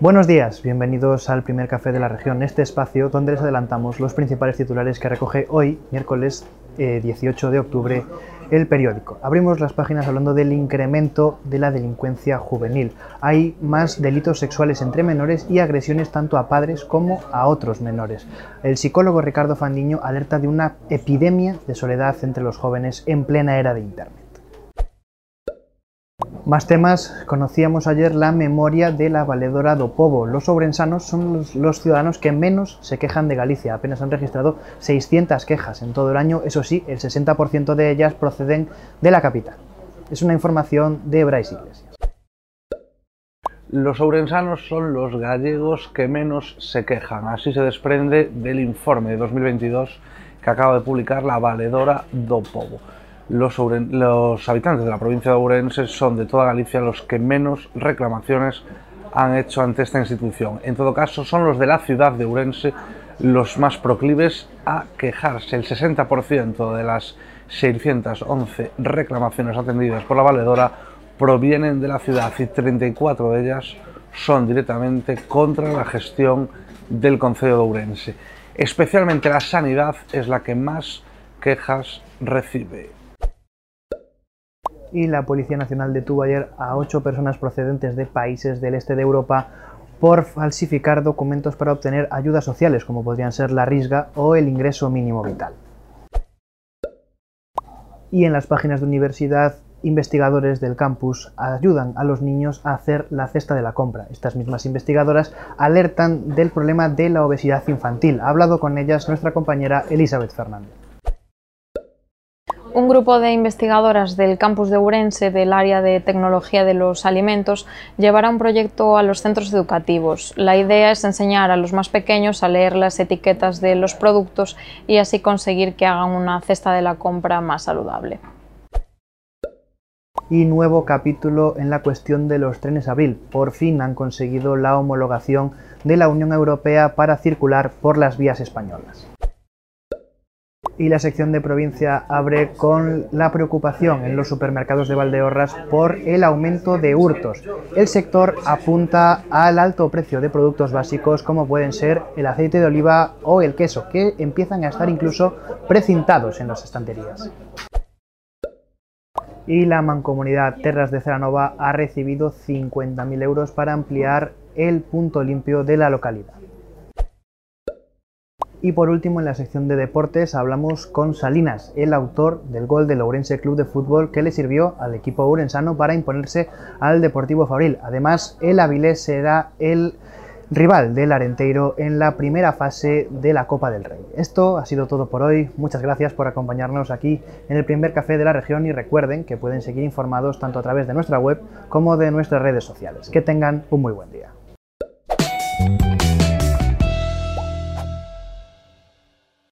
Buenos días, bienvenidos al primer café de la región, este espacio donde les adelantamos los principales titulares que recoge hoy, miércoles 18 eh, de octubre, el periódico. Abrimos las páginas hablando del incremento de la delincuencia juvenil. Hay más delitos sexuales entre menores y agresiones tanto a padres como a otros menores. El psicólogo Ricardo Fandiño alerta de una epidemia de soledad entre los jóvenes en plena era de Internet. Más temas, conocíamos ayer la memoria de la valedora do Povo. Los sobrensanos son los, ciudadanos que menos se quejan de Galicia. Apenas han registrado 600 quejas en todo el año. Eso sí, el 60% de ellas proceden de la capital. Es una información de Bryce Iglesias. Los ourensanos son los gallegos que menos se quejan. Así se desprende del informe de 2022 que acaba de publicar la valedora do Povo los, habitantes de la provincia de Ourense son de toda Galicia los que menos reclamaciones han hecho ante esta institución. En todo caso, son los de la ciudad de Ourense los más proclives a quejarse. El 60% de las 611 reclamaciones atendidas por la valedora provienen de la ciudad y 34 de ellas son directamente contra la gestión del Concejo de Ourense. Especialmente la sanidad es la que más quejas recibe y la Policía Nacional detuvo ayer a ocho personas procedentes de países del este de Europa por falsificar documentos para obtener ayudas sociales, como podrían ser la risga o el ingreso mínimo vital. Y en las páginas de universidad, investigadores del campus ayudan a los niños a hacer la cesta de la compra. Estas mismas investigadoras alertan del problema de la obesidad infantil. Ha hablado con ellas nuestra compañera Elizabeth Fernández. Un grupo de investigadoras del campus de Urense del área de tecnología de los alimentos llevará un proyecto a los centros educativos. La idea es enseñar a los más pequeños a leer las etiquetas de los productos y así conseguir que hagan una cesta de la compra más saludable. Y nuevo capítulo en la cuestión de los trenes abril. Por fin han conseguido la homologación de la Unión Europea para circular por las vías españolas y la sección de provincia abre con la preocupación en los supermercados de Valdeorras por el aumento de hurtos. El sector apunta al alto precio de productos básicos como pueden ser el aceite de oliva o el queso, que empiezan a estar incluso precintados en las estanterías. Y la mancomunidad Terras de Ceranova ha recibido 50.000 euros para ampliar el punto limpio de la localidad. Y por último, en la sección de deportes hablamos con Salinas, el autor del gol del Ourense Club de Fútbol que le sirvió al equipo urensano para imponerse al Deportivo Fabril. Además, el Avilés será el rival del Arenteiro en la primera fase de la Copa del Rey. Esto ha sido todo por hoy. Muchas gracias por acompañarnos aquí en el primer café de la región y recuerden que pueden seguir informados tanto a través de nuestra web como de nuestras redes sociales. Que tengan un muy buen día.